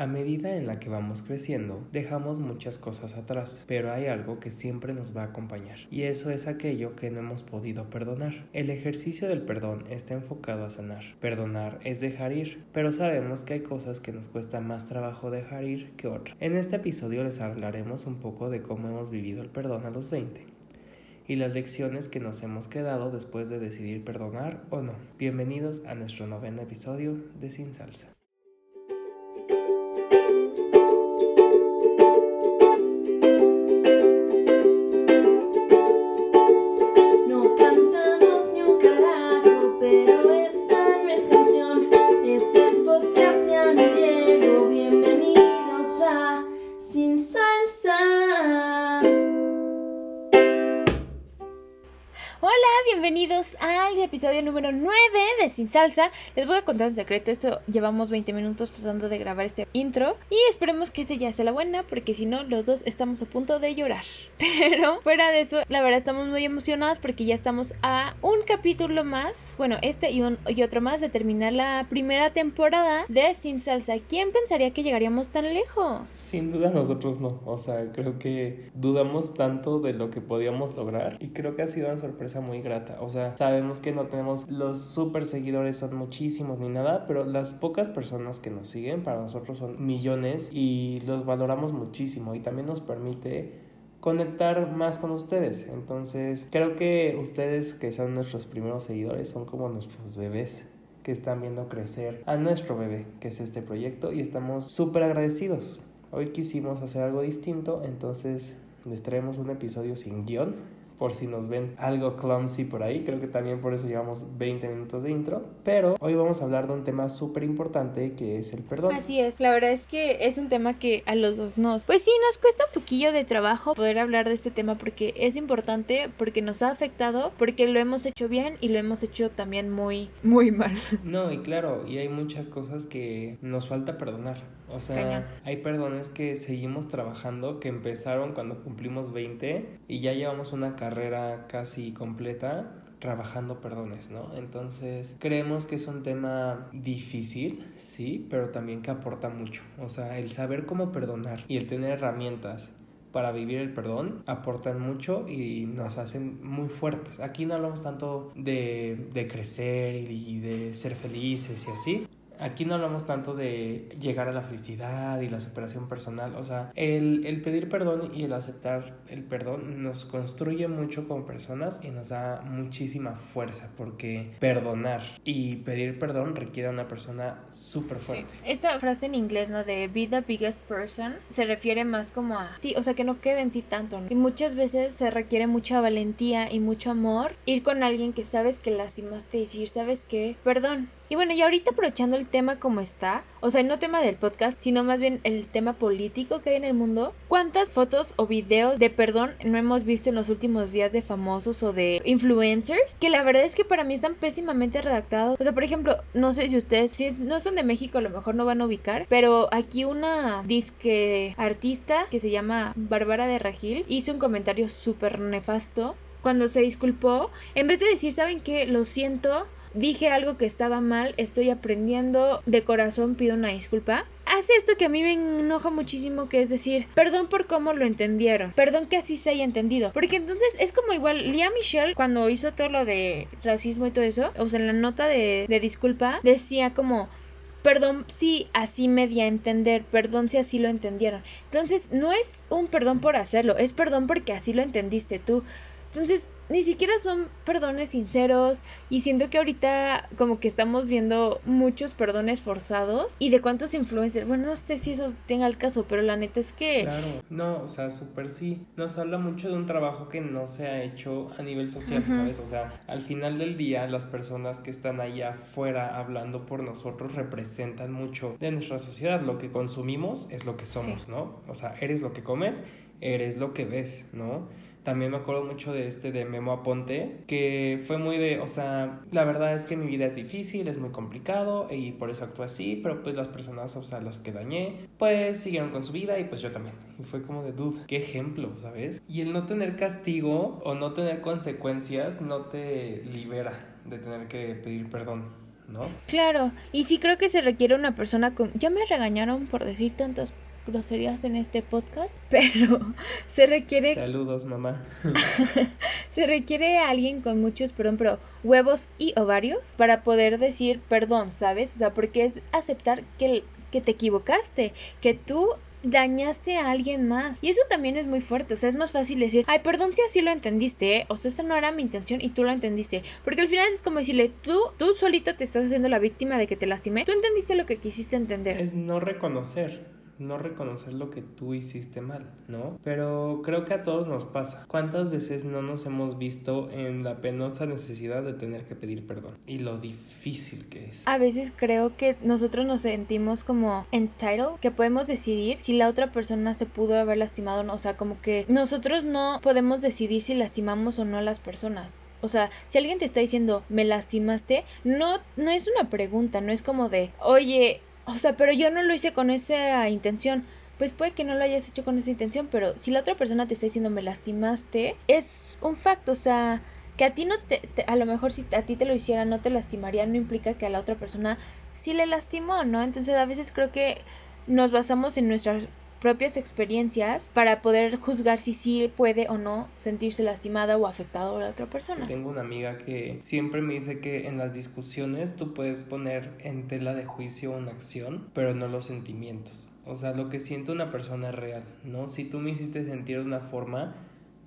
A medida en la que vamos creciendo, dejamos muchas cosas atrás, pero hay algo que siempre nos va a acompañar, y eso es aquello que no hemos podido perdonar. El ejercicio del perdón está enfocado a sanar. Perdonar es dejar ir, pero sabemos que hay cosas que nos cuesta más trabajo dejar ir que otras. En este episodio les hablaremos un poco de cómo hemos vivido el perdón a los 20 y las lecciones que nos hemos quedado después de decidir perdonar o no. Bienvenidos a nuestro noveno episodio de Sin Salsa. Sin Salsa. Les voy a contar un secreto. Esto llevamos 20 minutos tratando de grabar este intro. Y esperemos que ese ya sea la buena, porque si no, los dos estamos a punto de llorar. Pero fuera de eso, la verdad estamos muy emocionados porque ya estamos a un capítulo más. Bueno, este y, un, y otro más de terminar la primera temporada de Sin Salsa. ¿Quién pensaría que llegaríamos tan lejos? Sin duda nosotros no. O sea, creo que dudamos tanto de lo que podíamos lograr. Y creo que ha sido una sorpresa muy grata. O sea, sabemos que no tenemos los super seguidores, son muchísimos ni nada, pero las pocas personas que nos siguen para nosotros son millones y los valoramos muchísimo y también nos permite conectar más con ustedes. Entonces, creo que ustedes que son nuestros primeros seguidores son como nuestros bebés que están viendo crecer a nuestro bebé, que es este proyecto, y estamos súper agradecidos. Hoy quisimos hacer algo distinto, entonces les traemos un episodio sin guion por si nos ven algo clumsy por ahí. Creo que también por eso llevamos 20 minutos de intro. Pero hoy vamos a hablar de un tema súper importante que es el perdón. Así es, la verdad es que es un tema que a los dos nos... Pues sí, nos cuesta un poquillo de trabajo poder hablar de este tema porque es importante, porque nos ha afectado, porque lo hemos hecho bien y lo hemos hecho también muy, muy mal. No, y claro, y hay muchas cosas que nos falta perdonar. O sea, hay perdones que seguimos trabajando que empezaron cuando cumplimos 20 y ya llevamos una carrera casi completa trabajando perdones, ¿no? Entonces, creemos que es un tema difícil, sí, pero también que aporta mucho. O sea, el saber cómo perdonar y el tener herramientas para vivir el perdón aportan mucho y nos hacen muy fuertes. Aquí no hablamos tanto de, de crecer y de ser felices y así, Aquí no hablamos tanto de llegar a la felicidad y la superación personal, o sea, el, el, pedir perdón y el aceptar el perdón nos construye mucho como personas y nos da muchísima fuerza porque perdonar y pedir perdón requiere a una persona súper fuerte. Esta frase en inglés, ¿no? De be the biggest person, se refiere más como a ti, o sea, que no quede en ti tanto. Y muchas veces se requiere mucha valentía y mucho amor ir con alguien que sabes que lastimaste y decir, ¿sabes qué? Perdón, y bueno, y ahorita aprovechando el tema como está, o sea, no tema del podcast, sino más bien el tema político que hay en el mundo, ¿cuántas fotos o videos de perdón no hemos visto en los últimos días de famosos o de influencers? Que la verdad es que para mí están pésimamente redactados. O sea, por ejemplo, no sé si ustedes, si no son de México, a lo mejor no van a ubicar, pero aquí una disque artista que se llama Bárbara de Ragil hizo un comentario súper nefasto cuando se disculpó, en vez de decir, ¿saben qué? Lo siento, dije algo que estaba mal, estoy aprendiendo, de corazón pido una disculpa. Hace esto que a mí me enoja muchísimo, que es decir, perdón por cómo lo entendieron, perdón que así se haya entendido, porque entonces es como igual, Lia Michelle cuando hizo todo lo de racismo y todo eso, o sea, en la nota de, de disculpa, decía como, perdón si así me di a entender, perdón si así lo entendieron. Entonces, no es un perdón por hacerlo, es perdón porque así lo entendiste tú. Entonces, ni siquiera son perdones sinceros y siento que ahorita como que estamos viendo muchos perdones forzados y de cuántos influencers, bueno, no sé si eso tenga el caso, pero la neta es que... Claro, no, o sea, súper sí, nos habla mucho de un trabajo que no se ha hecho a nivel social, ¿sabes? O sea, al final del día las personas que están ahí afuera hablando por nosotros representan mucho de nuestra sociedad, lo que consumimos es lo que somos, ¿no? O sea, eres lo que comes, eres lo que ves, ¿no? También me acuerdo mucho de este de Memo Aponte, que fue muy de, o sea, la verdad es que mi vida es difícil, es muy complicado y por eso actúo así, pero pues las personas, o sea, las que dañé, pues siguieron con su vida y pues yo también. Y fue como de duda, qué ejemplo, ¿sabes? Y el no tener castigo o no tener consecuencias no te libera de tener que pedir perdón. ¿no? Claro, y sí creo que se requiere una persona con... Ya me regañaron por decir tantas groserías en este podcast, pero se requiere... Saludos, mamá. se requiere alguien con muchos, perdón, pero huevos y ovarios para poder decir perdón, ¿sabes? O sea, porque es aceptar que, que te equivocaste, que tú dañaste a alguien más. Y eso también es muy fuerte. O sea, es más fácil decir, ay, perdón si así lo entendiste, ¿eh? O sea, esa no era mi intención y tú lo entendiste. Porque al final es como decirle, tú, tú solito te estás haciendo la víctima de que te lastimé. Tú entendiste lo que quisiste entender. Es no reconocer no reconocer lo que tú hiciste mal, ¿no? Pero creo que a todos nos pasa. ¿Cuántas veces no nos hemos visto en la penosa necesidad de tener que pedir perdón? Y lo difícil que es. A veces creo que nosotros nos sentimos como entitled, que podemos decidir si la otra persona se pudo haber lastimado o no. O sea, como que nosotros no podemos decidir si lastimamos o no a las personas. O sea, si alguien te está diciendo, me lastimaste, no, no es una pregunta, no es como de, oye, o sea, pero yo no lo hice con esa intención. Pues puede que no lo hayas hecho con esa intención, pero si la otra persona te está diciendo me lastimaste, es un facto, o sea, que a ti no te, a lo mejor si a ti te lo hiciera no te lastimaría, no implica que a la otra persona sí le lastimó, ¿no? Entonces a veces creo que nos basamos en nuestras propias experiencias para poder juzgar si sí puede o no sentirse lastimada o afectado a la otra persona. Tengo una amiga que siempre me dice que en las discusiones tú puedes poner en tela de juicio una acción, pero no los sentimientos. O sea, lo que siente una persona es real, ¿no? Si tú me hiciste sentir de una forma,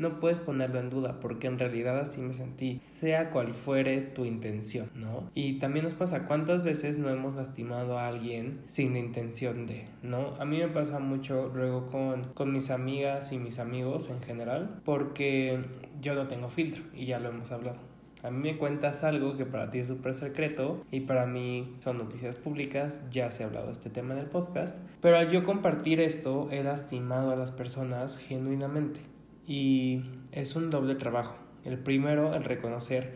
no puedes ponerlo en duda porque en realidad así me sentí, sea cual fuere tu intención, ¿no? Y también nos pasa cuántas veces no hemos lastimado a alguien sin intención de, ¿no? A mí me pasa mucho luego con, con mis amigas y mis amigos en general porque yo no tengo filtro y ya lo hemos hablado. A mí me cuentas algo que para ti es súper secreto y para mí son noticias públicas, ya se ha hablado de este tema en el podcast, pero al yo compartir esto he lastimado a las personas genuinamente. Y es un doble trabajo. El primero, el reconocer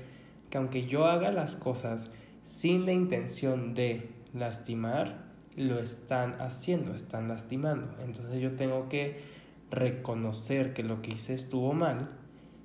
que aunque yo haga las cosas sin la intención de lastimar, lo están haciendo, están lastimando. Entonces yo tengo que reconocer que lo que hice estuvo mal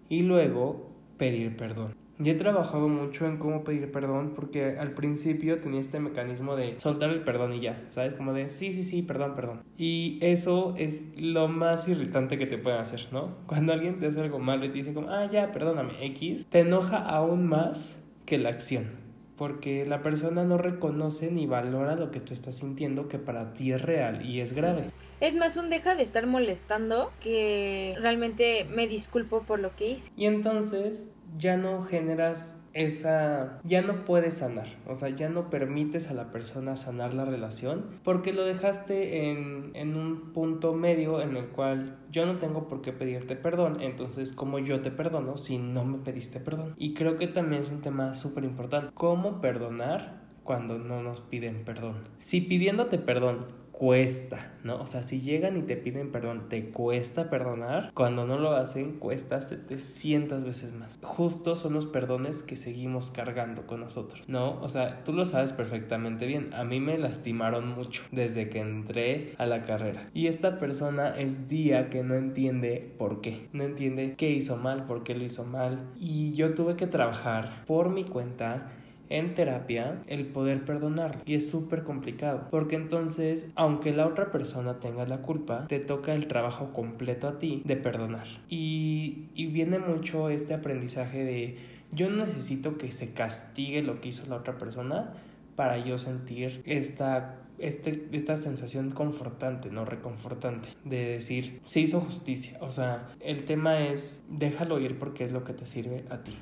y luego pedir perdón. Y he trabajado mucho en cómo pedir perdón porque al principio tenía este mecanismo de soltar el perdón y ya, ¿sabes? Como de sí, sí, sí, perdón, perdón. Y eso es lo más irritante que te pueden hacer, ¿no? Cuando alguien te hace algo malo y te dice como, ah, ya, perdóname, X, te enoja aún más que la acción. Porque la persona no reconoce ni valora lo que tú estás sintiendo que para ti es real y es grave. Es más un deja de estar molestando que realmente me disculpo por lo que hice. Y entonces ya no generas esa ya no puedes sanar, o sea, ya no permites a la persona sanar la relación porque lo dejaste en, en un punto medio en el cual yo no tengo por qué pedirte perdón, entonces ¿cómo yo te perdono si no me pediste perdón? Y creo que también es un tema súper importante, ¿cómo perdonar cuando no nos piden perdón? Si pidiéndote perdón cuesta, ¿no? O sea, si llegan y te piden perdón, te cuesta perdonar. Cuando no lo hacen, cuesta 700 veces más. Justo son los perdones que seguimos cargando con nosotros, ¿no? O sea, tú lo sabes perfectamente bien. A mí me lastimaron mucho desde que entré a la carrera. Y esta persona es día que no entiende por qué. No entiende qué hizo mal, por qué lo hizo mal. Y yo tuve que trabajar por mi cuenta en terapia el poder perdonar y es súper complicado porque entonces aunque la otra persona tenga la culpa te toca el trabajo completo a ti de perdonar y, y viene mucho este aprendizaje de yo necesito que se castigue lo que hizo la otra persona para yo sentir esta este, esta sensación confortante, no reconfortante, de decir, se hizo justicia. O sea, el tema es, déjalo ir porque es lo que te sirve a ti.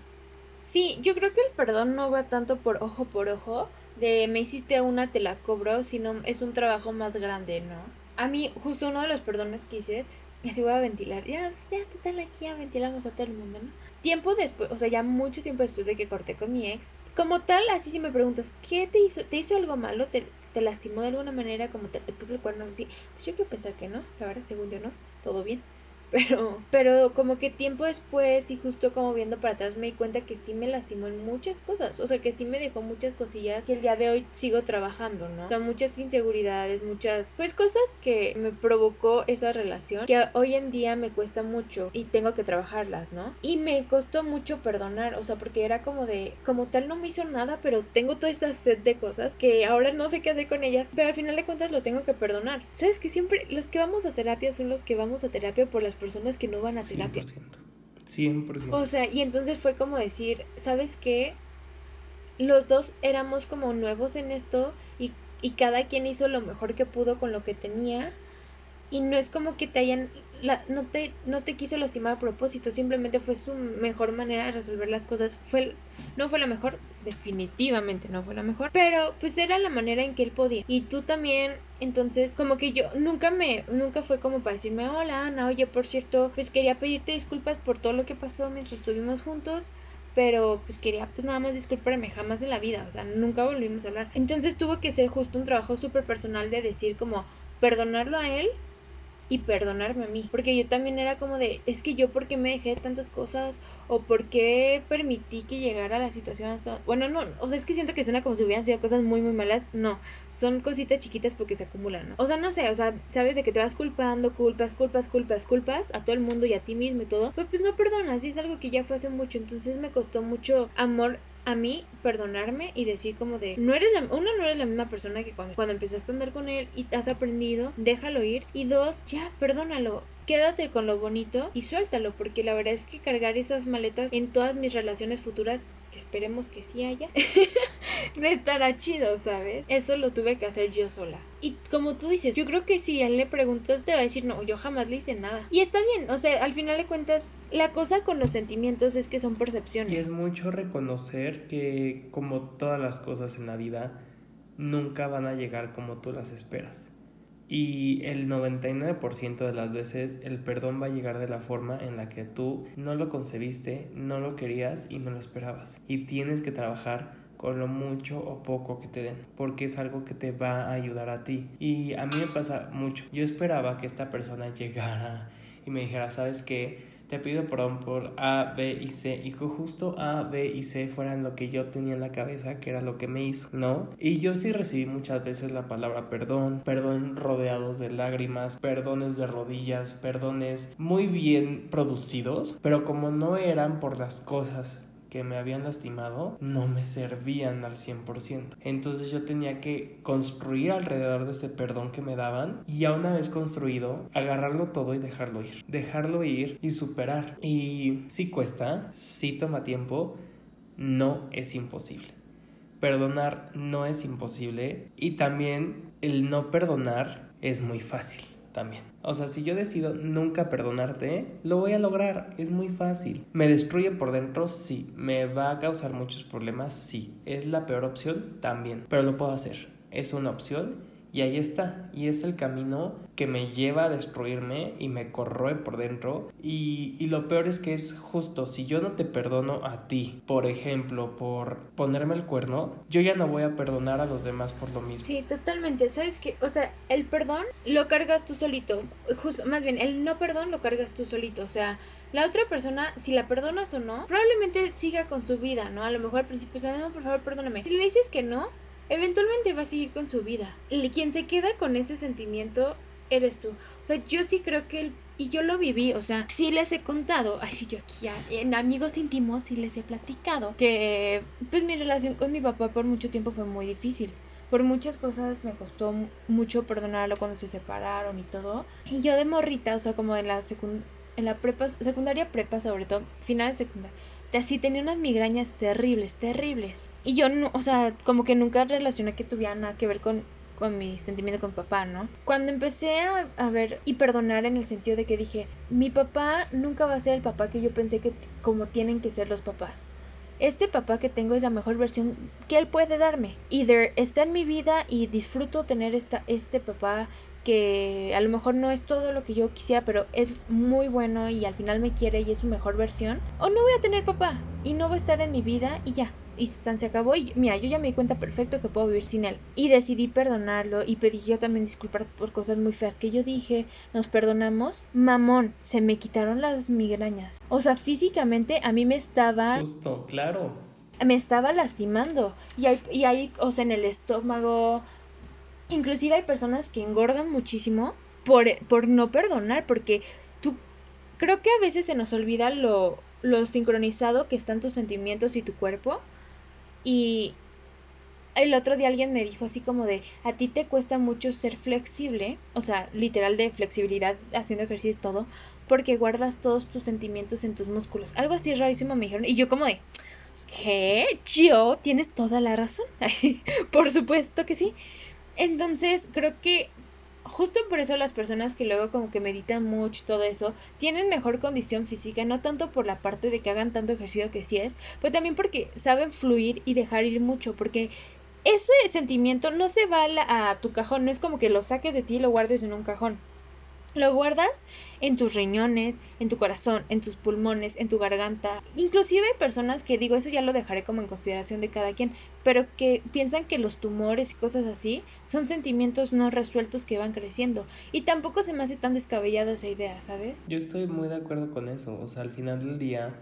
Sí, yo creo que el perdón no va tanto por ojo por ojo, de me hiciste una, te la cobro, sino es un trabajo más grande, ¿no? A mí, justo uno de los perdones que hice, y así voy a ventilar, ya, ya, total, aquí ya ventilamos a todo el mundo, ¿no? Tiempo después, o sea, ya mucho tiempo después de que corté con mi ex, como tal, así si me preguntas, ¿qué te hizo? ¿Te hizo algo malo? ¿Te, lastimó de alguna manera? Como te, te puso el cuerno? Sí, pues yo quiero pensar que no, la verdad, según yo no, todo bien. pero, pero como que tiempo después y justo como viendo para atrás me di cuenta que sí me lastimó en muchas cosas, o sea que sí me dejó muchas cosillas que el día de hoy sigo trabajando, ¿no? O sea, muchas inseguridades, muchas, pues cosas que me provocó esa relación que hoy en día me cuesta mucho y tengo que trabajarlas, ¿no? Y me costó mucho perdonar, o sea, porque era como de, como tal no me hizo nada, pero tengo toda esta sed de cosas que ahora no sé qué hacer con ellas, pero al final de cuentas lo tengo que perdonar. ¿Sabes que siempre los que vamos a terapia son los que vamos a terapia por las personas que no van a terapia? 100%. 100%. O sea, y entonces fue como decir, ¿sabes qué? Los dos éramos como nuevos en esto y, y cada quien hizo lo mejor que pudo con lo que tenía y no es como que te hayan no te no te quiso lastimar a propósito simplemente fue su mejor manera de resolver las cosas fue no fue la mejor definitivamente no fue la mejor pero pues era la manera en que él podía y tú también entonces como que yo nunca me nunca fue como para decirme hola Ana oye por cierto pues quería pedirte disculpas por todo lo que pasó mientras estuvimos juntos pero pues quería pues nada más disculparme jamás en la vida, o sea, nunca volvimos a hablar. Entonces tuvo que ser justo un trabajo súper personal de decir como perdonarlo a él y perdonarme a mí. Porque yo también era como de, es que yo porque me dejé tantas cosas o porque permití que llegara la situación hasta... Bueno, no, o sea, es que siento que suena como si hubieran sido cosas muy, muy malas. No, son cositas chiquitas porque se acumulan, ¿no? O sea, no sé, o sea, sabes de que te vas culpando, culpas, culpas, culpas, culpas a todo el mundo y a ti mismo y todo. Pues, pues no perdonas, y es algo que ya fue hace mucho. Entonces me costó mucho amor a mí perdonarme y decir como de no eres la, uno no eres la misma persona que cuando, cuando empezaste a andar con él y has aprendido déjalo ir. Y dos ya perdónalo. Quédate con lo bonito y suéltalo porque la verdad es que cargar esas maletas en todas mis relaciones futuras esperemos que sí haya, me estará chido, ¿sabes? Eso lo tuve que hacer yo sola. Y como tú dices, yo creo que si a él le preguntas, te va a decir, no, yo jamás le hice nada. Y está bien, o sea, al final de cuentas, la cosa con los sentimientos es que son percepciones. Y es mucho reconocer que, como todas las cosas en la vida, nunca van a llegar como tú las esperas. Y el 99% de las veces el perdón va a llegar de la forma en la que tú no lo concebiste, no lo querías y no lo esperabas. Y tienes que trabajar con lo mucho o poco que te den, porque es algo que te va a ayudar a ti. Y a mí me pasa mucho. Yo esperaba que esta persona llegara y me dijera, ¿sabes qué? Te pido perdón por A, B y C y que justo A, B y C fueran lo que yo tenía en la cabeza, que era lo que me hizo, ¿no? Y yo sí recibí muchas veces la palabra perdón, perdón rodeados de lágrimas, perdones de rodillas, perdones muy bien producidos, pero como no eran por las cosas que me habían lastimado no me servían al 100%. Entonces yo tenía que construir alrededor de ese perdón que me daban y ya una vez construido, agarrarlo todo y dejarlo ir. Dejarlo ir y superar. Y si cuesta, si toma tiempo, no es imposible. Perdonar no es imposible y también el no perdonar es muy fácil también. O sea, si yo decido nunca perdonarte, lo voy a lograr, es muy fácil. ¿Me destruye por dentro? Sí. ¿Me va a causar muchos problemas? Sí. ¿Es la peor opción? También. Pero lo puedo hacer. Es una opción y ahí está. Y es el camino que me lleva a destruirme y me corroe por dentro. Y, y, lo peor es que es justo, si yo no te perdono a ti, por ejemplo, por ponerme el cuerno, yo ya no voy a perdonar a los demás por lo mismo. Sí, totalmente. ¿Sabes qué? O sea, el perdón lo cargas tú solito. Justo, más bien, el no perdón lo cargas tú solito. O sea, la otra persona, si la perdonas o no, probablemente siga con su vida, ¿no? A lo mejor al principio, no, por favor, perdóname. Si le dices que no, eventualmente va a seguir con su vida. Y quien se queda con ese sentimiento eres tú. O sea, yo sí creo que el, y yo lo viví, o sea, sí les he contado, ay, sí, yo aquí ya, en amigos íntimos sí les he platicado que pues mi relación con mi papá por mucho tiempo fue muy difícil. Por muchas cosas me costó mucho perdonarlo cuando se separaron y todo. Y yo de morrita, o sea, como en la en la prepa, secundaria prepa sobre todo, final de secundaria así tenía unas migrañas terribles, terribles. Y yo, no, o sea, como que nunca relacioné que tuviera nada que ver con, con mi sentimiento con papá, ¿no? Cuando empecé a, ver y perdonar en el sentido de que dije, mi papá nunca va a ser el papá que yo pensé que como tienen que ser los papás. Este papá que tengo es la mejor versión que él puede darme. Either está en mi vida y disfruto tener esta, este papá que a lo mejor no es todo lo que yo quisiera, pero es muy bueno y al final me quiere y es su mejor versión, o no voy a tener papá y no va a estar en mi vida y ya. y se acabó y mira, yo ya me di cuenta perfecto que puedo vivir sin él. Y decidí perdonarlo y pedí yo también disculpar por cosas muy feas que yo dije, nos perdonamos. Mamón, se me quitaron las migrañas. O sea, físicamente a mí me estaba... Justo, claro. Me estaba lastimando. Y hay, y hay, o sea, en el estómago. Inclusive hay personas que engordan muchísimo por, por no perdonar, porque tú creo que a veces se nos olvida lo, lo sincronizado que están tus sentimientos y tu cuerpo. Y el otro día alguien me dijo así como de, a ti te cuesta mucho ser flexible, o sea, literal de flexibilidad haciendo ejercicio y todo, porque guardas todos tus sentimientos en tus músculos. Algo así rarísimo me dijeron. Y yo como de, ¿qué? ¿Yo? Tienes toda la razón. Por supuesto que sí. Entonces, creo que justo por eso las personas que luego como que meditan mucho y todo eso, tienen mejor condición física, no tanto por la parte de que hagan tanto ejercicio que sí es, pero también porque saben fluir y dejar ir mucho, porque ese sentimiento no se va a, a tu cajón, no es como que lo saques de ti y lo guardes en un cajón. Lo guardas en tus riñones, en tu corazón, en tus pulmones, en tu garganta. Inclusive hay personas que digo, eso ya lo dejaré como en consideración de cada quien, pero que piensan que los tumores y cosas así son sentimientos no resueltos que van creciendo. Y tampoco se me hace tan descabellado esa idea, ¿sabes? Yo estoy muy de acuerdo con eso. O sea, al final del día,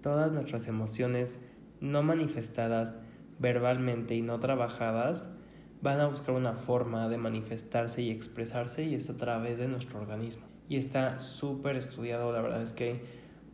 todas nuestras emociones no manifestadas verbalmente y no trabajadas van a buscar una forma de manifestarse y expresarse y es a través de nuestro organismo. Y está súper estudiado, la verdad es que hay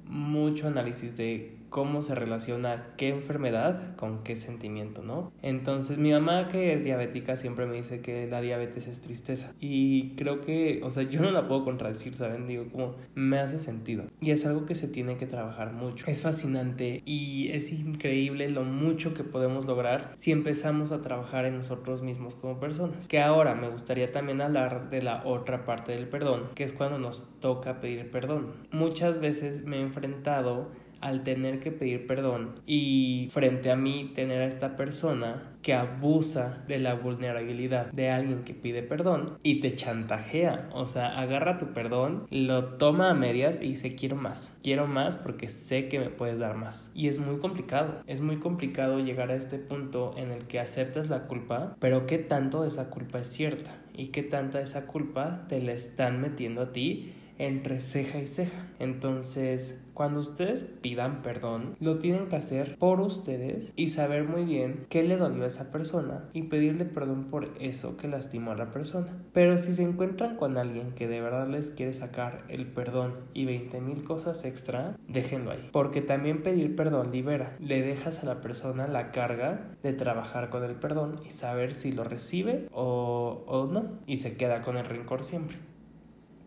mucho análisis de cómo se relaciona qué enfermedad con qué sentimiento, ¿no? Entonces mi mamá que es diabética siempre me dice que la diabetes es tristeza y creo que, o sea, yo no la puedo contradecir, ¿saben? Digo, como me hace sentido y es algo que se tiene que trabajar mucho. Es fascinante y es increíble lo mucho que podemos lograr si empezamos a trabajar en nosotros mismos como personas. Que ahora me gustaría también hablar de la otra parte del perdón, que es cuando nos toca pedir perdón. Muchas veces me he enfrentado al tener que pedir perdón y frente a mí tener a esta persona que abusa de la vulnerabilidad de alguien que pide perdón y te chantajea, o sea, agarra tu perdón, lo toma a medias y dice quiero más, quiero más porque sé que me puedes dar más. Y es muy complicado, es muy complicado llegar a este punto en el que aceptas la culpa, pero qué tanto de esa culpa es cierta y qué tanta de esa culpa te la están metiendo a ti entre ceja y ceja. Entonces, cuando ustedes pidan perdón, lo tienen que hacer por ustedes y saber muy bien qué le dolió a esa persona y pedirle perdón por eso que lastimó a la persona. Pero si se encuentran con alguien que de verdad les quiere sacar el perdón y 20 mil cosas extra, déjenlo ahí. Porque también pedir perdón libera. Le dejas a la persona la carga de trabajar con el perdón y saber si lo recibe o, o no. Y se queda con el rencor siempre.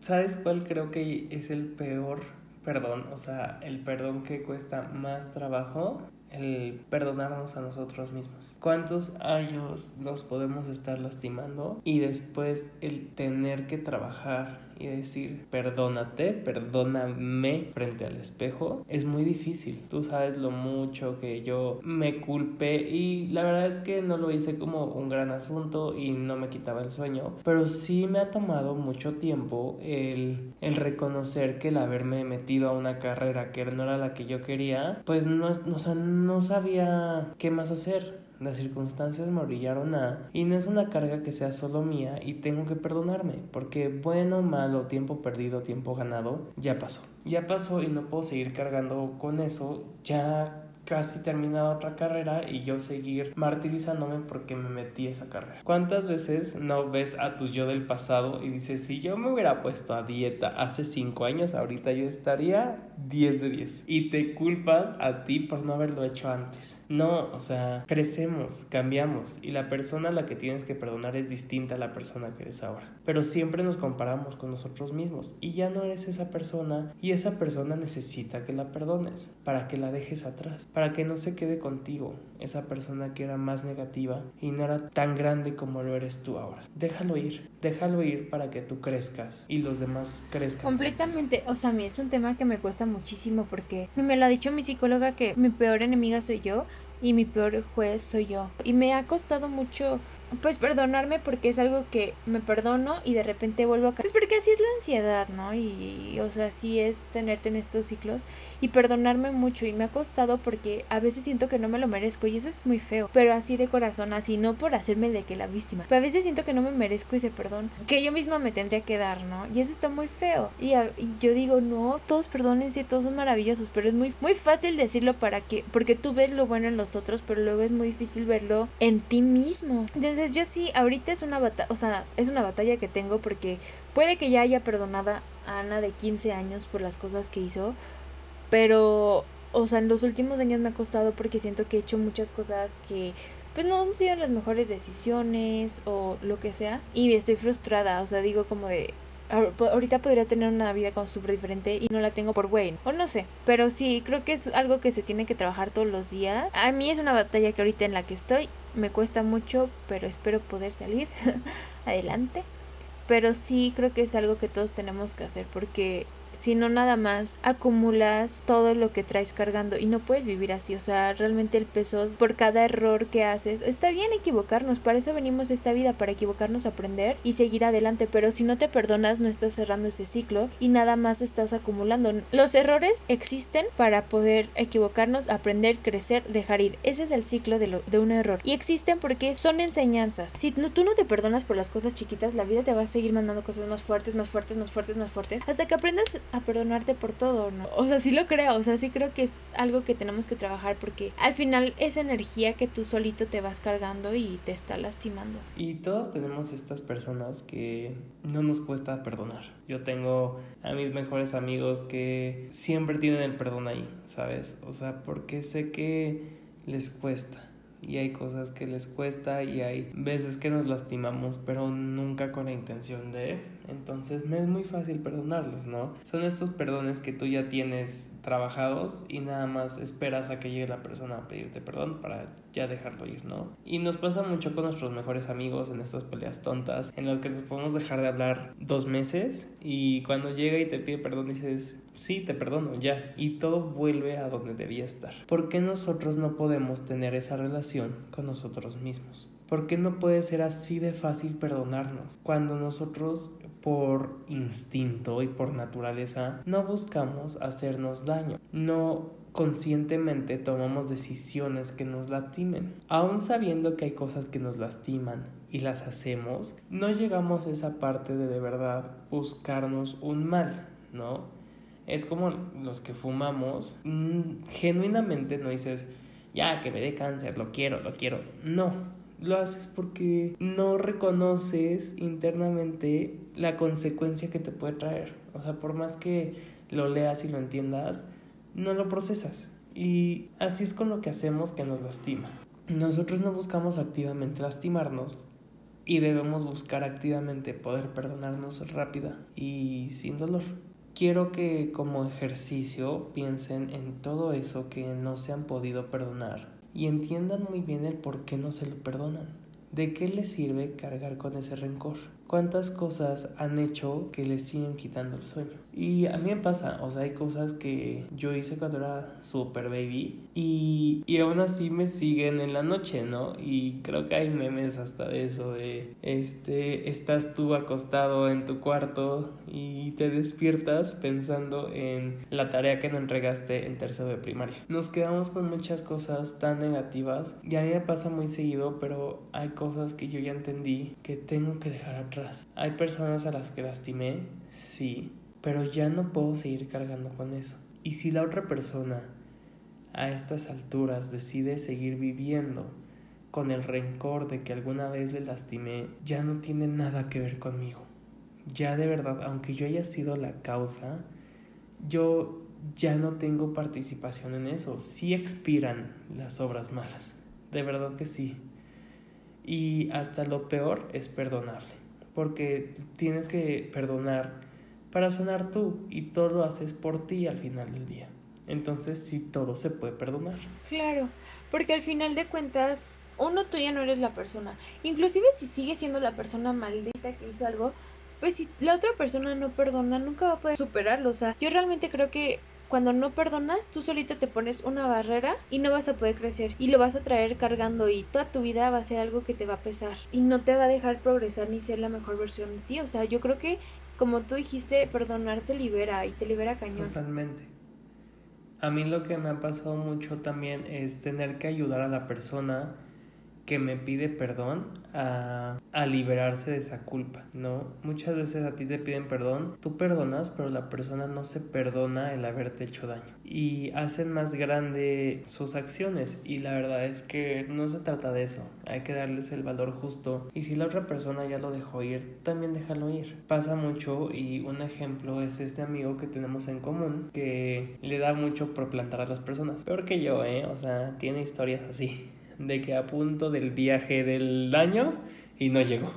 ¿Sabes cuál creo que es el peor perdón? O sea, el perdón que cuesta más trabajo, el perdonarnos a nosotros mismos. ¿Cuántos años nos podemos estar lastimando y después el tener que trabajar y decir perdónate, perdóname frente al espejo es muy difícil. Tú sabes lo mucho que yo me culpé y la verdad es que no lo hice como un gran asunto y no me quitaba el sueño, pero sí me ha tomado mucho tiempo el, el reconocer que el haberme metido a una carrera que no era la que yo quería, pues no, no, no sabía qué más hacer las circunstancias me orillaron a... Y no es una carga que sea solo mía y tengo que perdonarme, porque bueno, malo, tiempo perdido, tiempo ganado, ya pasó. Ya pasó y no puedo seguir cargando con eso. Ya casi terminado otra carrera y yo seguir martirizándome porque me metí a esa carrera. ¿Cuántas veces no ves a tu yo del pasado y dices, si yo me hubiera puesto a dieta hace 5 años, ahorita yo estaría 10 de 10? Y te culpas a ti por no haberlo hecho antes. No, o sea, crecemos, cambiamos y la persona a la que tienes que perdonar es distinta a la persona que eres ahora. Pero siempre nos comparamos con nosotros mismos y ya no eres esa persona y esa persona necesita que la perdones para que la dejes atrás para que no se quede contigo esa persona que era más negativa y no era tan grande como lo eres tú ahora. Déjalo ir, déjalo ir para que tú crezcas y los demás crezcan. Completamente, o sea, a mí es un tema que me cuesta muchísimo porque me lo ha dicho mi psicóloga que mi peor enemiga soy yo y mi peor juez soy yo. Y me ha costado mucho pues perdonarme porque es algo que me perdono y de repente vuelvo a caer. Pues porque así es la ansiedad, ¿no? Y, o sea, así es tenerte en estos ciclos y perdonarme mucho y me ha costado porque a veces siento que no me lo merezco y eso es muy feo, pero así de corazón, así no por hacerme de que la víctima, pero a veces siento que no me merezco ese perdón, que yo misma me tendría que dar, ¿no? Y eso está muy feo. Y, yo digo, no, todos perdónense, todos son maravillosos, pero es muy muy fácil decirlo para que porque tú ves lo bueno en los otros, pero luego es muy difícil verlo en ti mismo. Entonces yo sí, ahorita es una batalla, o sea, es una batalla que tengo porque puede que ya haya perdonado a Ana de 15 años por las cosas que hizo, pero, o sea, en los últimos años me ha costado porque siento que he hecho muchas cosas que pues no han sido las mejores decisiones o lo que sea y estoy frustrada, o sea, digo como de ahorita podría tener una vida como súper diferente y no la tengo por Wayne. O no sé. Pero sí, creo que es algo que se tiene que trabajar todos los días. A mí es una batalla que ahorita en la que estoy me cuesta mucho, pero espero poder salir adelante. Pero sí creo que es algo que todos tenemos que hacer porque si no nada más acumulas todo lo que traes cargando y no puedes vivir así, o sea, realmente el peso por cada error que haces, está bien equivocarnos, para eso venimos esta vida, para equivocarnos, aprender y seguir adelante, pero si no te perdonas no estás cerrando ese ciclo y nada más estás acumulando. Los errores existen para poder equivocarnos, aprender, crecer, dejar ir. Ese es el ciclo de, lo, de un error y existen porque son enseñanzas. Si no, tú no te perdonas por las cosas chiquitas, la vida te va a seguir mandando cosas más fuertes, más fuertes, más fuertes, más fuertes, hasta que aprendas a perdonarte por todo, ¿no? O sea, sí lo creo, o sea, sí creo que es algo que tenemos que trabajar porque al final es energía que tú solito te vas cargando y te está lastimando. Y todos tenemos estas personas que no nos cuesta perdonar. Yo tengo a mis mejores amigos que siempre tienen el perdón ahí, ¿sabes? O sea, porque sé que les cuesta y hay cosas que les cuesta y hay veces que nos lastimamos pero nunca con la intención de entonces me es muy fácil perdonarlos, ¿no? Son estos perdones que tú ya tienes trabajados y nada más esperas a que llegue la persona a pedirte perdón para ya dejarlo ir, ¿no? Y nos pasa mucho con nuestros mejores amigos en estas peleas tontas en las que nos podemos dejar de hablar dos meses y cuando llega y te pide perdón dices, sí, te perdono, ya, y todo vuelve a donde debía estar. ¿Por qué nosotros no podemos tener esa relación con nosotros mismos? ¿Por qué no puede ser así de fácil perdonarnos cuando nosotros por instinto y por naturaleza no buscamos hacernos daño? No conscientemente tomamos decisiones que nos lastimen. Aún sabiendo que hay cosas que nos lastiman y las hacemos, no llegamos a esa parte de de verdad buscarnos un mal, ¿no? Es como los que fumamos, mm, genuinamente no dices, ya que me dé cáncer, lo quiero, lo quiero. No, lo haces porque no reconoces internamente la consecuencia que te puede traer. O sea, por más que lo leas y lo entiendas, no lo procesas. Y así es con lo que hacemos que nos lastima. Nosotros no buscamos activamente lastimarnos y debemos buscar activamente poder perdonarnos rápida y sin dolor. Quiero que como ejercicio piensen en todo eso que no se han podido perdonar y entiendan muy bien el por qué no se lo perdonan. ¿De qué les sirve cargar con ese rencor? ¿Cuántas cosas han hecho que les siguen quitando el sueño? Y a mí me pasa, o sea, hay cosas que yo hice cuando era super baby y, y aún así me siguen en la noche, ¿no? Y creo que hay memes hasta de eso, de, este, estás tú acostado en tu cuarto y te despiertas pensando en la tarea que no entregaste en tercero de primaria. Nos quedamos con muchas cosas tan negativas y a mí me pasa muy seguido, pero hay cosas que yo ya entendí que tengo que dejar atrás. Hay personas a las que lastimé, sí, pero ya no puedo seguir cargando con eso. Y si la otra persona a estas alturas decide seguir viviendo con el rencor de que alguna vez le lastimé, ya no tiene nada que ver conmigo. Ya de verdad, aunque yo haya sido la causa, yo ya no tengo participación en eso. Sí expiran las obras malas, de verdad que sí. Y hasta lo peor es perdonarle, porque tienes que perdonar para sonar tú y todo lo haces por ti al final del día. Entonces sí, todo se puede perdonar. Claro, porque al final de cuentas, uno tú ya no eres la persona. Inclusive si sigue siendo la persona maldita que hizo algo, pues si la otra persona no perdona, nunca va a poder superarlo. O sea, yo realmente creo que cuando no perdonas, tú solito te pones una barrera y no vas a poder crecer y lo vas a traer cargando y toda tu vida va a ser algo que te va a pesar y no te va a dejar progresar ni ser la mejor versión de ti. O sea, yo creo que como tú dijiste, perdonar te libera y te libera cañón. Totalmente. A mí lo que me ha pasado mucho también es tener que ayudar a la persona que me pide perdón a, a, liberarse de esa culpa, ¿no? Muchas veces a ti te piden perdón, tú perdonas, pero la persona no se perdona el haberte hecho daño y hacen más grande sus acciones y la verdad es que no se trata de eso, hay que darles el valor justo y si la otra persona ya lo dejó ir, también déjalo ir. Pasa mucho y un ejemplo es este amigo que tenemos en común que le da mucho por plantar a las personas, peor que yo, ¿eh? O sea, tiene historias así de que a punto del viaje del año y no llegó.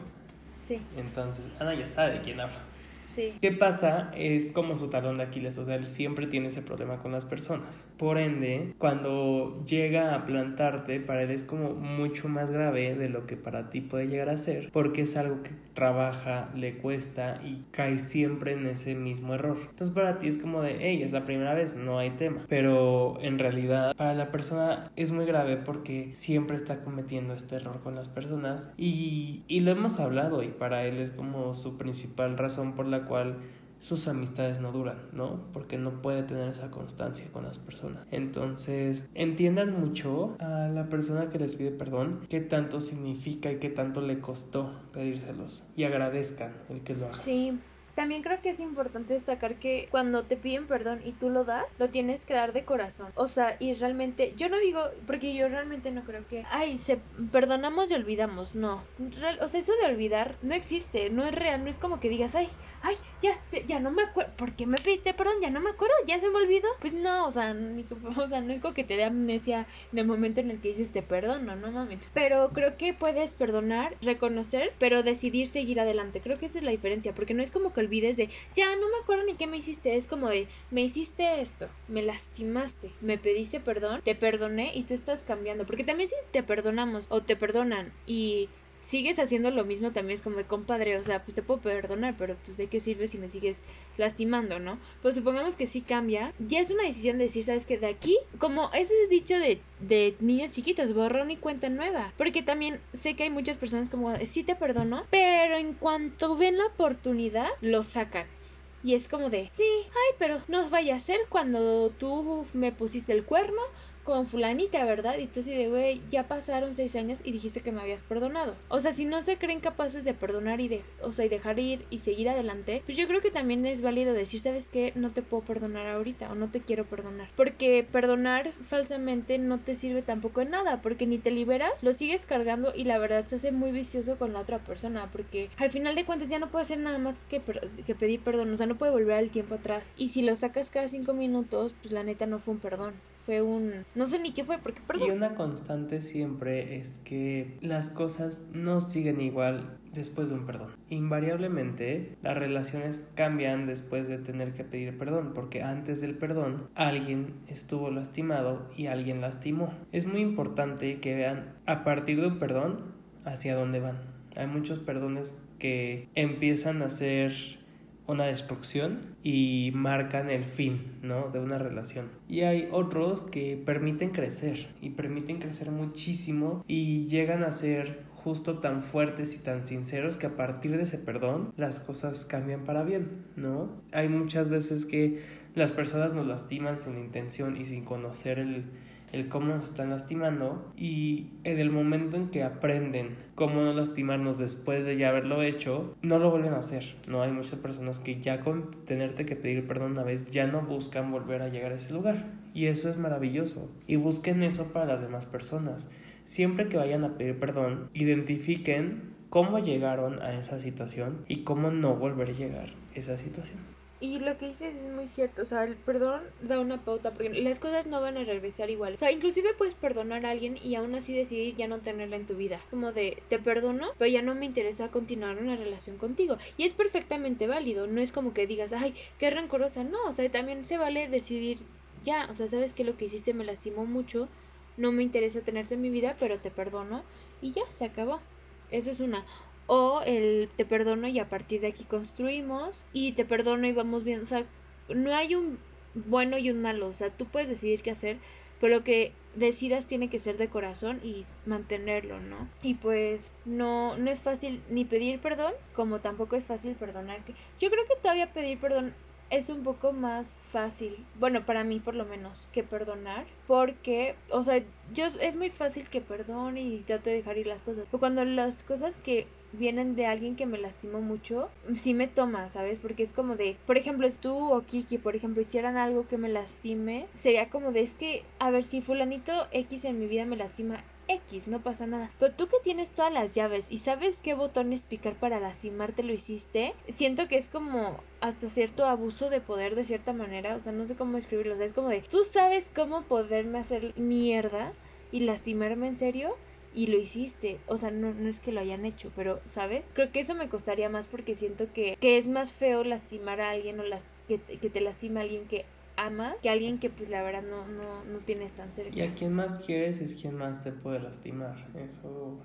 Sí. Entonces, Ana ya sabe de quién habla. Sí. ¿Qué pasa? Es como su talón de Aquiles, o sea, él siempre tiene ese problema con las personas. Por ende, cuando llega a plantarte, para él es como mucho más grave de lo que para ti puede llegar a ser, porque es algo que trabaja, le cuesta y cae siempre en ese mismo error. Entonces para ti es como de, hey, es la primera vez, no hay tema. Pero en realidad para la persona es muy grave porque siempre está cometiendo este error con las personas y, y lo hemos hablado y para él es como su principal razón por la cual sus amistades no duran, ¿no? Porque no puede tener esa constancia con las personas. Entonces, entiendan mucho a la persona que les pide perdón, qué tanto significa y qué tanto le costó pedírselos y agradezcan el que lo haga. Sí, también creo que es importante destacar que cuando te piden perdón y tú lo das, lo tienes que dar de corazón. O sea, y realmente, yo no digo, porque yo realmente no creo que, ay, se perdonamos y olvidamos. No. o sea, eso de olvidar no existe, no es real, no es como que digas, ay, ay, ya, ya no me acuerdo, ¿por qué me pediste perdón? Ya no me acuerdo, ya se me olvidó. Pues no, o sea, ni, o sea, no es como que te dé amnesia en el momento en el que dices te perdono, no mames. Pero creo que puedes perdonar, reconocer, pero decidir seguir adelante. Creo que esa es la diferencia, porque no es como que olvides de, ya no me acuerdo ni qué me hiciste, es como de, me hiciste esto, me lastimaste, me pediste perdón, te perdoné y tú estás cambiando, porque también si te perdonamos o te perdonan y sigues haciendo lo mismo también es como de compadre, o sea, pues te puedo perdonar, pero pues de qué sirve si me sigues lastimando, ¿no? Pues supongamos que sí cambia, ya es una decisión de decir, ¿sabes que De aquí, como ese dicho de, de niños chiquitos, borrón y cuenta nueva, porque también sé que hay muchas personas como, sí te perdono, pero en cuanto ven la oportunidad, lo sacan. Y es como de, sí, ay, pero no vaya a ser cuando tú me pusiste el cuerno con fulanita, ¿verdad? Y tú así de, güey, ya pasaron seis años y dijiste que me habías perdonado. O sea, si no se creen capaces de perdonar y de, o sea, dejar ir y seguir adelante, pues yo creo que también es válido decir, ¿sabes qué? No te puedo perdonar ahorita o no te quiero perdonar. Porque perdonar falsamente no te sirve tampoco en nada, porque ni te liberas, lo sigues cargando y la verdad se hace muy vicioso con la otra persona, porque al final de cuentas ya no puede hacer nada más que, que pedir perdón, o sea, no puede volver al tiempo atrás. Y si lo sacas cada cinco minutos, pues la neta no fue un perdón fue un... No sé ni qué fue, porque perdón. Y una constante siempre es que las cosas no siguen igual después de un perdón. Invariablemente las relaciones cambian después de tener que pedir perdón, porque antes del perdón alguien estuvo lastimado y alguien lastimó. Es muy importante que vean a partir de un perdón hacia dónde van. Hay muchos perdones que empiezan a ser una destrucción y marcan el fin, ¿no? De una relación. Y hay otros que permiten crecer y permiten crecer muchísimo y llegan a ser justo tan fuertes y tan sinceros que a partir de ese perdón las cosas cambian para bien, ¿no? Hay muchas veces que las personas nos lastiman sin intención y sin conocer el, el cómo nos están lastimando y en el momento en que aprenden cómo no lastimarnos después de ya haberlo hecho, no lo vuelven a hacer. No hay muchas personas que ya con tenerte que pedir perdón una vez ya no buscan volver a llegar a ese lugar. Y eso es maravilloso. Y busquen eso para las demás personas. Siempre que vayan a pedir perdón, identifiquen cómo llegaron a esa situación y cómo no volver a llegar a esa situación. Y lo que dices es muy cierto, o sea, el perdón da una pauta porque las cosas no van a regresar igual. O sea, inclusive puedes perdonar a alguien y aún así decidir ya no tenerla en tu vida. Como de, te perdono, pero ya no me interesa continuar una relación contigo. Y es perfectamente válido, no es como que digas, ay, qué rencorosa, no, o sea, también se vale decidir ya, o sea, sabes que lo que hiciste me lastimó mucho, no me interesa tenerte en mi vida, pero te perdono y ya, se acabó. Eso es una o el te perdono y a partir de aquí construimos y te perdono y vamos viendo, o sea, no hay un bueno y un malo, o sea, tú puedes decidir qué hacer, pero lo que decidas tiene que ser de corazón y mantenerlo, ¿no? Y pues no, no es fácil ni pedir perdón, como tampoco es fácil perdonar. Yo creo que todavía pedir perdón es un poco más fácil, bueno, para mí por lo menos, que perdonar, porque, o sea, yo es muy fácil que perdone y trato de dejar ir las cosas, pero cuando las cosas que vienen de alguien que me lastimó mucho, sí me toma, ¿sabes? Porque es como de, por ejemplo, tú o Kiki, por ejemplo, hicieran algo que me lastime, sería como de, es que, a ver, si fulanito X en mi vida me lastima, X, no pasa nada. Pero tú que tienes todas las llaves y sabes qué botones picar para lastimarte lo hiciste, siento que es como hasta cierto abuso de poder de cierta manera, o sea, no sé cómo escribirlo, o sea, es como de, tú sabes cómo poderme hacer mierda y lastimarme en serio y lo hiciste. O sea, no, no es que lo hayan hecho, pero, ¿sabes? Creo que eso me costaría más porque siento que, que es más feo lastimar a alguien o las, que, que te lastima a alguien que ama que alguien que pues la verdad no, no, no tienes tan cerca. Y a quien más quieres es quien más te puede lastimar. Eso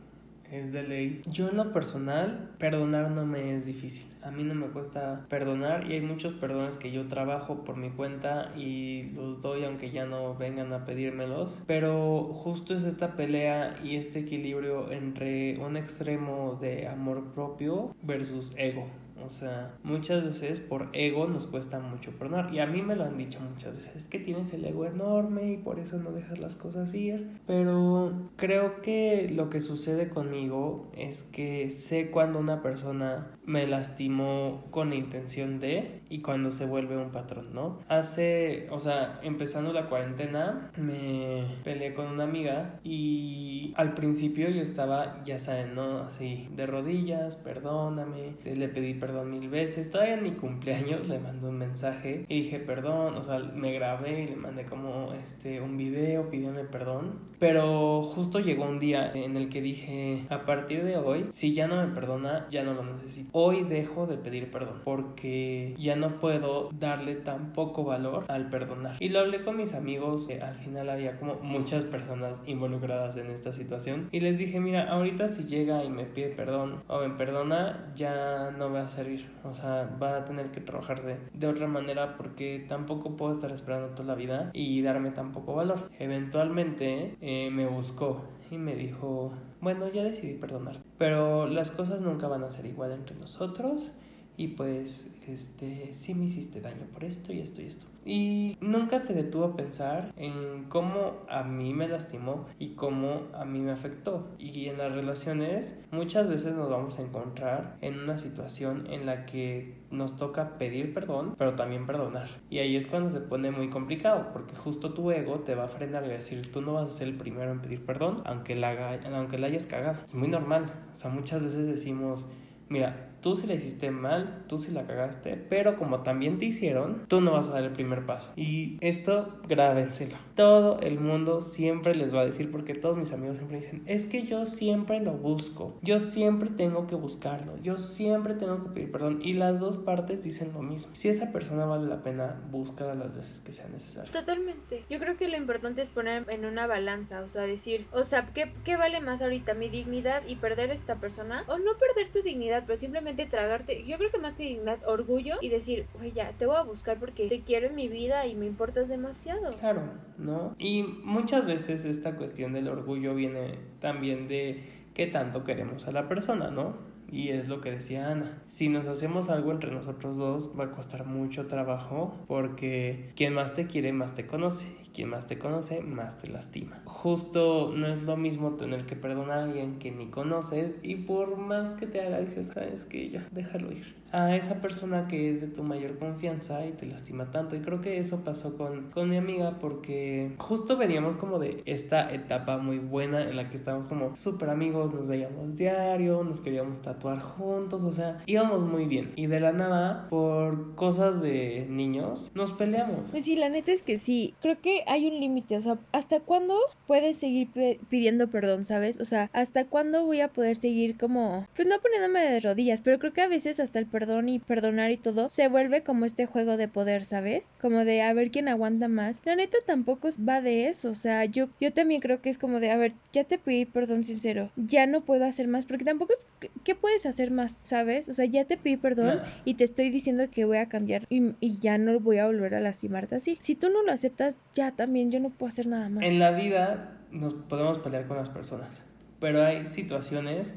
es de ley. Yo en lo personal, perdonar no me es difícil. A mí no me cuesta perdonar y hay muchos perdones que yo trabajo por mi cuenta y los doy aunque ya no vengan a pedírmelos. Pero justo es esta pelea y este equilibrio entre un extremo de amor propio versus ego. O sea, muchas veces por ego nos cuesta mucho perdonar. Y a mí me lo han dicho muchas veces. Es que tienes el ego enorme y por eso no dejas las cosas ir. Pero creo que lo que sucede conmigo es que sé cuando una persona me lastimó con la intención de y cuando se vuelve un patrón, ¿no? Hace, o sea, empezando la cuarentena, me peleé con una amiga y al principio yo estaba, ya saben, ¿no? Así, de rodillas, perdóname, le pedí perdón mil veces. Todavía en mi cumpleaños le mandé un mensaje y dije perdón, o sea, me grabé y le mandé como este un video pidiéndome perdón. Pero justo llegó un día en el que dije, a partir de hoy, si ya no me perdona, ya no lo necesito. Hoy dejo de pedir perdón porque ya no puedo darle tan poco valor al perdonar. Y lo hablé con mis amigos, al final había como muchas personas involucradas en esta situación y les dije, mira, ahorita si llega y me pide perdón o me perdona, ya no voy a hacer o sea, va a tener que trabajarse de otra manera porque tampoco puedo estar esperando toda la vida y darme tan poco valor. Eventualmente eh, me buscó y me dijo, bueno, ya decidí perdonar, pero las cosas nunca van a ser igual entre nosotros y pues este sí me hiciste daño por esto y esto y esto. Y nunca se detuvo a pensar en cómo a mí me lastimó y cómo a mí me afectó. Y en las relaciones muchas veces nos vamos a encontrar en una situación en la que nos toca pedir perdón, pero también perdonar. Y ahí es cuando se pone muy complicado, porque justo tu ego te va a frenar y decir, tú no vas a ser el primero en pedir perdón, aunque la, aunque la hayas cagado. Es muy normal. O sea, muchas veces decimos, mira, tú sí la hiciste mal, tú sí la cagaste, pero como también te hicieron, tú no vas a dar el primer paso. Y esto grábenselo. Todo el mundo siempre les va a decir, porque todos mis amigos siempre dicen, es que yo siempre lo busco, yo siempre tengo que buscarlo, yo siempre tengo que pedir perdón. Y las dos partes dicen lo mismo. Si esa persona vale la pena, búscala las veces que sea necesario. Totalmente. Yo creo que lo importante es poner en una balanza, o sea, decir, o sea, ¿qué, qué vale más ahorita? ¿Mi dignidad y perder esta persona? O no perder tu dignidad, pero simplemente tragarte, yo creo que más que dignidad, orgullo y decir, oye, ya, te voy a buscar porque te quiero en mi vida y me importas demasiado. Claro, ¿no? Y muchas veces esta cuestión del orgullo viene también de qué tanto queremos a la persona, ¿no? Y es lo que decía Ana. Si nos hacemos algo entre nosotros dos, va a costar mucho trabajo porque quien más te quiere, más te conoce. Quien más te conoce, más te lastima. Justo no es lo mismo tener que perdonar a alguien que ni conoces y por más que te haga, dices, sabes que ya, déjalo ir a esa persona que es de tu mayor confianza y te lastima tanto. Y creo que eso pasó con, con mi amiga porque justo veníamos como de esta etapa muy buena en la que estábamos como súper amigos, nos veíamos diario, nos queríamos tatuar juntos, o sea, íbamos muy bien. Y de la nada, por cosas de niños, nos peleamos. Pues sí, la neta es que sí. Creo que hay un límite, o sea, ¿hasta cuándo puedes seguir pidiendo perdón, sabes? O sea, ¿hasta cuándo voy a poder seguir como, pues no poniéndome de rodillas, pero creo que a veces hasta el perdón y perdonar y todo se vuelve como este juego de poder, ¿sabes? Como de a ver quién aguanta más. La neta tampoco va de eso, o sea, yo, yo también creo que es como de, a ver, ya te pedí perdón sincero, ya no puedo hacer más, porque tampoco es, ¿qué puedes hacer más? ¿Sabes? O sea, ya te pedí perdón y te estoy diciendo que voy a cambiar y, y ya no voy a volver a lastimarte así. Si tú no lo aceptas, ya también yo no puedo hacer nada más. En la vida nos podemos pelear con las personas, pero hay situaciones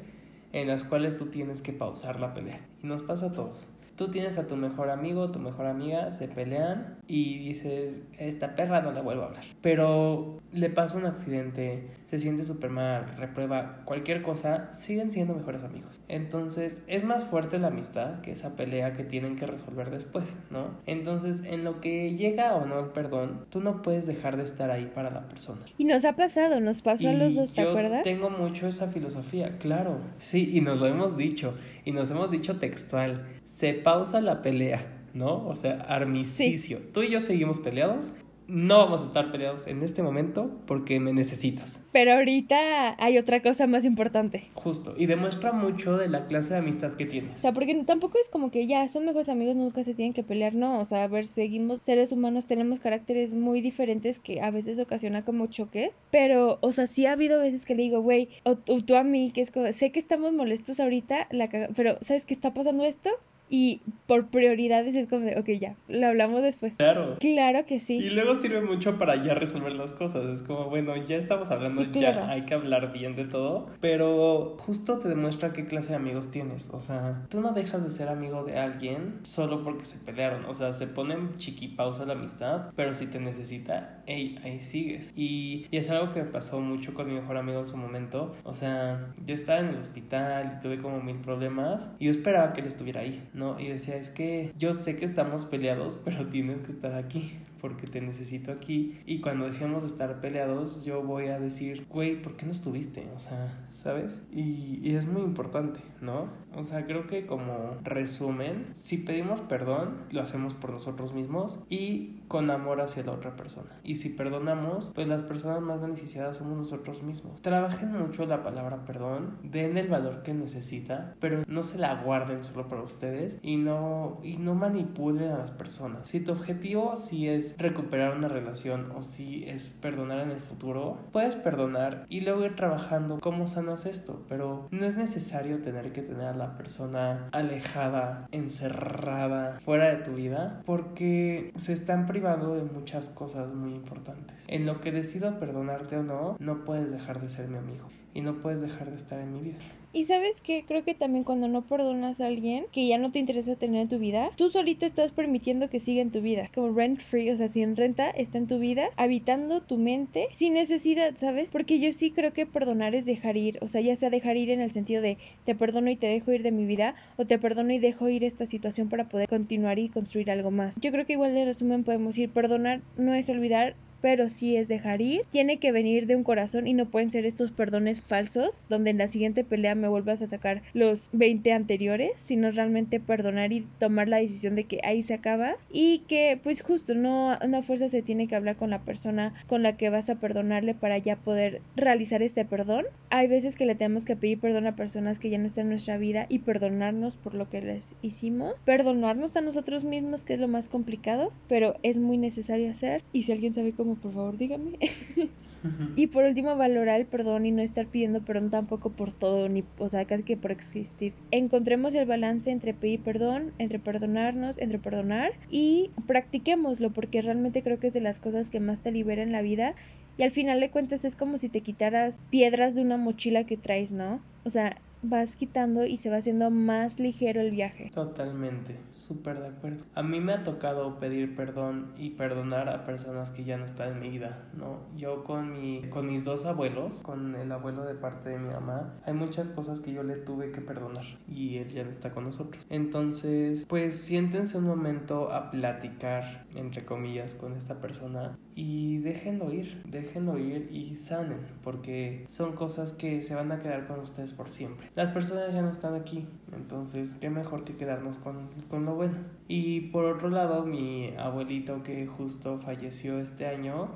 en las cuales tú tienes que pausar la pelea. Y nos pasa a todos. Tú tienes a tu mejor amigo, tu mejor amiga, se pelean y dices, esta perra no la vuelvo a hablar. Pero le pasa un accidente, se siente súper mal, reprueba cualquier cosa, siguen siendo mejores amigos. Entonces es más fuerte la amistad que esa pelea que tienen que resolver después, ¿no? Entonces en lo que llega o no el perdón, tú no puedes dejar de estar ahí para la persona. Y nos ha pasado, nos pasó a los dos, ¿te yo acuerdas? Tengo mucho esa filosofía, claro. Sí, y nos lo hemos dicho, y nos hemos dicho textual, se pausa la pelea. ¿no? O sea, armisticio. Tú y yo seguimos peleados, no vamos a estar peleados en este momento porque me necesitas. Pero ahorita hay otra cosa más importante. Justo, y demuestra mucho de la clase de amistad que tienes. O sea, porque tampoco es como que ya son mejores amigos, nunca se tienen que pelear, no. O sea, a ver, seguimos seres humanos, tenemos caracteres muy diferentes que a veces ocasiona como choques. Pero, o sea, sí ha habido veces que le digo, güey, o, tú a mí, que es como, sé que estamos molestos ahorita, la pero ¿sabes qué está pasando esto? Y por prioridades es como de, ok, ya, lo hablamos después. Claro. Claro que sí. Y luego sirve mucho para ya resolver las cosas. Es como, bueno, ya estamos hablando, ya hay que hablar bien de todo. Pero justo te demuestra qué clase de amigos tienes. O sea, tú no dejas de ser amigo de alguien solo porque se pelearon. O sea, se ponen chiquipausa la amistad, pero si te necesita, hey, ahí sigues. Y, y es algo que me pasó mucho con mi mejor amigo en su momento. O sea, yo estaba en el hospital y tuve como mil problemas y yo esperaba que él estuviera ahí, ¿no? Y decía, es que yo sé que estamos peleados, pero tienes que estar aquí porque te necesito aquí. Y cuando dejemos de estar peleados, yo voy a decir, güey, ¿por qué no estuviste? O sea, ¿sabes? Y, y es muy importante, ¿no? O sea, creo que como resumen, si pedimos perdón, lo hacemos por nosotros mismos y con amor hacia la otra persona. Y si perdonamos, pues las personas más beneficiadas somos nosotros mismos. Trabajen mucho la palabra perdón, den el valor que necesita, pero no se la guarden solo para ustedes y no, y no manipulen a las personas. Si tu objetivo sí es recuperar una relación o si es perdonar en el futuro, puedes perdonar y luego ir trabajando cómo sanas esto, pero no es necesario tener que tener a la persona alejada, encerrada, fuera de tu vida, porque se están privando de muchas cosas muy importantes. En lo que decido perdonarte o no, no puedes dejar de ser mi amigo y no puedes dejar de estar en mi vida. Y sabes que creo que también cuando no perdonas a alguien que ya no te interesa tener en tu vida, tú solito estás permitiendo que siga en tu vida. Como rent free, o sea, sin renta, está en tu vida, habitando tu mente, sin necesidad, ¿sabes? Porque yo sí creo que perdonar es dejar ir, o sea, ya sea dejar ir en el sentido de te perdono y te dejo ir de mi vida, o te perdono y dejo ir esta situación para poder continuar y construir algo más. Yo creo que igual de resumen podemos decir, perdonar no es olvidar, pero si es dejar ir, tiene que venir de un corazón y no pueden ser estos perdones falsos, donde en la siguiente pelea me vuelvas a sacar los 20 anteriores, sino realmente perdonar y tomar la decisión de que ahí se acaba. Y que pues justo no una fuerza se tiene que hablar con la persona con la que vas a perdonarle para ya poder realizar este perdón. Hay veces que le tenemos que pedir perdón a personas que ya no están en nuestra vida y perdonarnos por lo que les hicimos, perdonarnos a nosotros mismos que es lo más complicado, pero es muy necesario hacer. Y si alguien sabe cómo por favor dígame. y por último, valorar el perdón y no estar pidiendo perdón tampoco por todo, ni, o sea, casi que por existir. Encontremos el balance entre pedir perdón, entre perdonarnos, entre perdonar y practiquémoslo porque realmente creo que es de las cosas que más te libera en la vida y al final de cuentas es como si te quitaras piedras de una mochila que traes, ¿no? O sea, vas quitando y se va haciendo más ligero el viaje. Totalmente, súper de acuerdo. A mí me ha tocado pedir perdón y perdonar a personas que ya no están en mi vida, ¿no? Yo con, mi, con mis dos abuelos, con el abuelo de parte de mi mamá, hay muchas cosas que yo le tuve que perdonar y él ya no está con nosotros. Entonces, pues siéntense un momento a platicar, entre comillas, con esta persona y déjenlo ir, déjenlo ir y sanen, porque son cosas que se van a quedar con ustedes por siempre. Las personas ya no están aquí, entonces qué mejor que quedarnos con, con lo bueno. Y por otro lado, mi abuelito que justo falleció este año,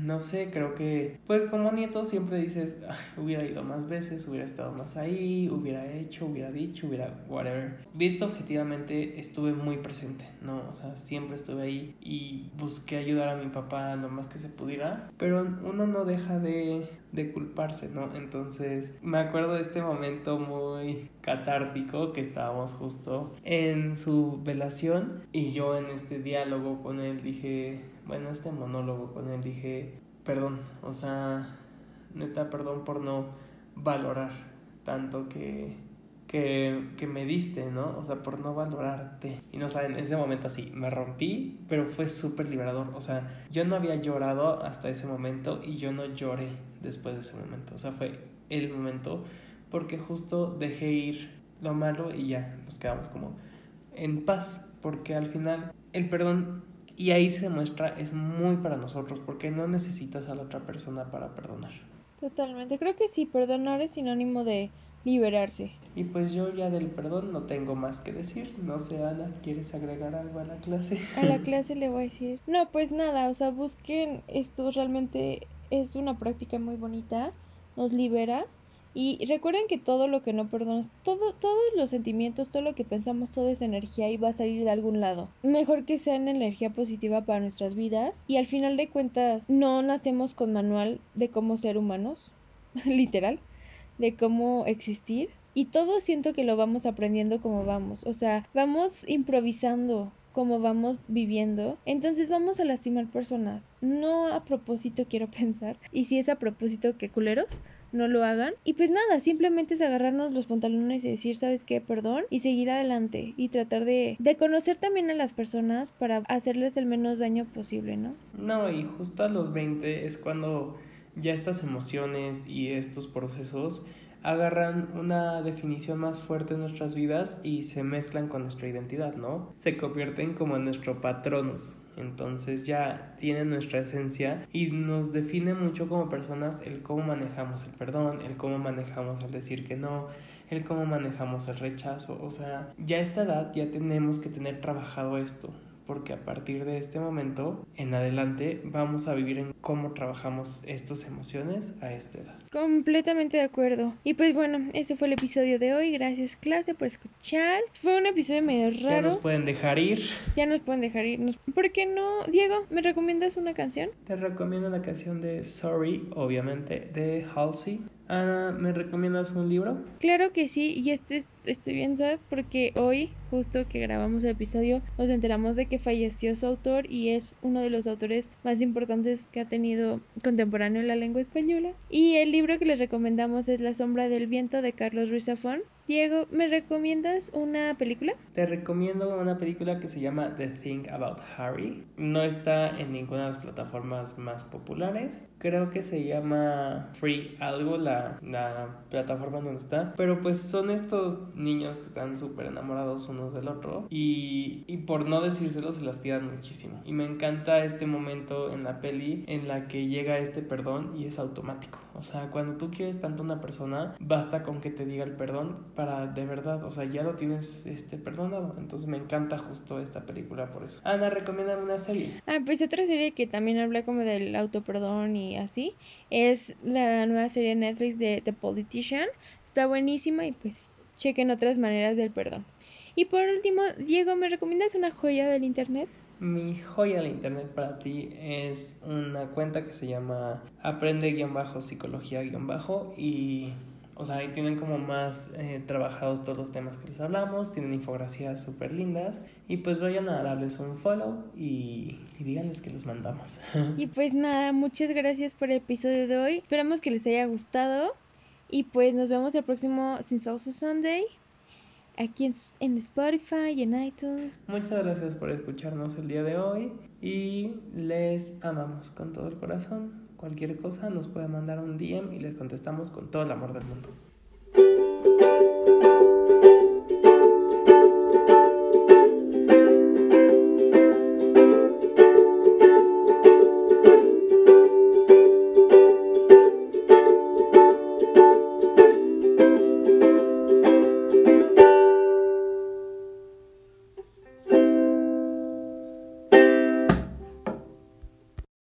no sé, creo que, pues como nieto siempre dices, hubiera ido más veces, hubiera estado más ahí, hubiera hecho, hubiera dicho, hubiera whatever. Visto objetivamente, estuve muy presente, ¿no? O sea, siempre estuve ahí y busqué ayudar a mi papá lo más que se pudiera, pero uno no deja de, de culparse, ¿no? Entonces, me acuerdo de este momento muy catártico que estábamos justo en su velación y yo en este diálogo con él dije, bueno, este monólogo con él dije, perdón, o sea, neta, perdón por no valorar tanto que, que, que me diste, ¿no? O sea, por no valorarte. Y no saben, en ese momento así, me rompí, pero fue súper liberador. O sea, yo no había llorado hasta ese momento y yo no lloré después de ese momento. O sea, fue el momento porque justo dejé ir lo malo y ya nos quedamos como en paz. Porque al final el perdón y ahí se demuestra, es muy para nosotros, porque no necesitas a la otra persona para perdonar. Totalmente, creo que sí, perdonar es sinónimo de liberarse. Y pues yo ya del perdón no tengo más que decir. No sé, Ana, ¿quieres agregar algo a la clase? A la clase le voy a decir. No, pues nada, o sea, busquen esto, realmente es una práctica muy bonita, nos libera y recuerden que todo lo que no perdonas, todo, todos los sentimientos, todo lo que pensamos, toda esa energía y va a salir de algún lado. Mejor que sea una energía positiva para nuestras vidas. Y al final de cuentas, no nacemos con manual de cómo ser humanos, literal, de cómo existir. Y todo siento que lo vamos aprendiendo como vamos. O sea, vamos improvisando como vamos viviendo. Entonces vamos a lastimar personas. No a propósito quiero pensar. Y si es a propósito, que culeros no lo hagan. Y pues nada, simplemente es agarrarnos los pantalones y decir, ¿sabes qué? Perdón. Y seguir adelante. Y tratar de, de conocer también a las personas para hacerles el menos daño posible, ¿no? No, y justo a los 20 es cuando ya estas emociones y estos procesos agarran una definición más fuerte en nuestras vidas y se mezclan con nuestra identidad, ¿no? Se convierten como en nuestro patronus. Entonces ya tienen nuestra esencia y nos define mucho como personas el cómo manejamos el perdón, el cómo manejamos el decir que no, el cómo manejamos el rechazo. O sea, ya a esta edad ya tenemos que tener trabajado esto porque a partir de este momento en adelante vamos a vivir en cómo trabajamos estas emociones a esta edad. Completamente de acuerdo. Y pues bueno, ese fue el episodio de hoy. Gracias clase por escuchar. Fue un episodio medio raro. Ya nos pueden dejar ir. Ya nos pueden dejar ir. ¿Por qué no? Diego, ¿me recomiendas una canción? Te recomiendo la canción de Sorry, obviamente, de Halsey. Ana, ¿me recomiendas un libro? Claro que sí, y este estoy bien sad porque hoy, justo que grabamos el episodio, nos enteramos de que falleció su autor y es uno de los autores más importantes que ha tenido contemporáneo en la lengua española. Y el libro que les recomendamos es La sombra del viento de Carlos Ruiz Zafón. Diego, ¿me recomiendas una película? Te recomiendo una película que se llama The Thing About Harry. No está en ninguna de las plataformas más populares. Creo que se llama Free algo, la, la plataforma donde está. Pero pues son estos niños que están súper enamorados unos del otro. Y, y por no decírselo se las tiran muchísimo. Y me encanta este momento en la peli en la que llega este perdón y es automático. O sea, cuando tú quieres tanto a una persona, basta con que te diga el perdón para de verdad, o sea, ya lo tienes este perdonado. Entonces me encanta justo esta película por eso. Ana, recomienda una serie. Ah, pues otra serie que también habla como del autoperdón y así, es la nueva serie Netflix de The Politician. Está buenísima y pues chequen otras maneras del perdón. Y por último, Diego, ¿me recomiendas una joya del internet? Mi joya del internet para ti es una cuenta que se llama aprende-psicología-bajo y o sea, ahí tienen como más eh, trabajados todos los temas que les hablamos, tienen infografías súper lindas y pues vayan a darles un follow y, y, díganles que los mandamos. Y pues nada, muchas gracias por el episodio de hoy, esperamos que les haya gustado y pues nos vemos el próximo Sin Salsa Sunday aquí en, en Spotify y en iTunes. Muchas gracias por escucharnos el día de hoy y les amamos con todo el corazón. Cualquier cosa nos puede mandar un DM y les contestamos con todo el amor del mundo.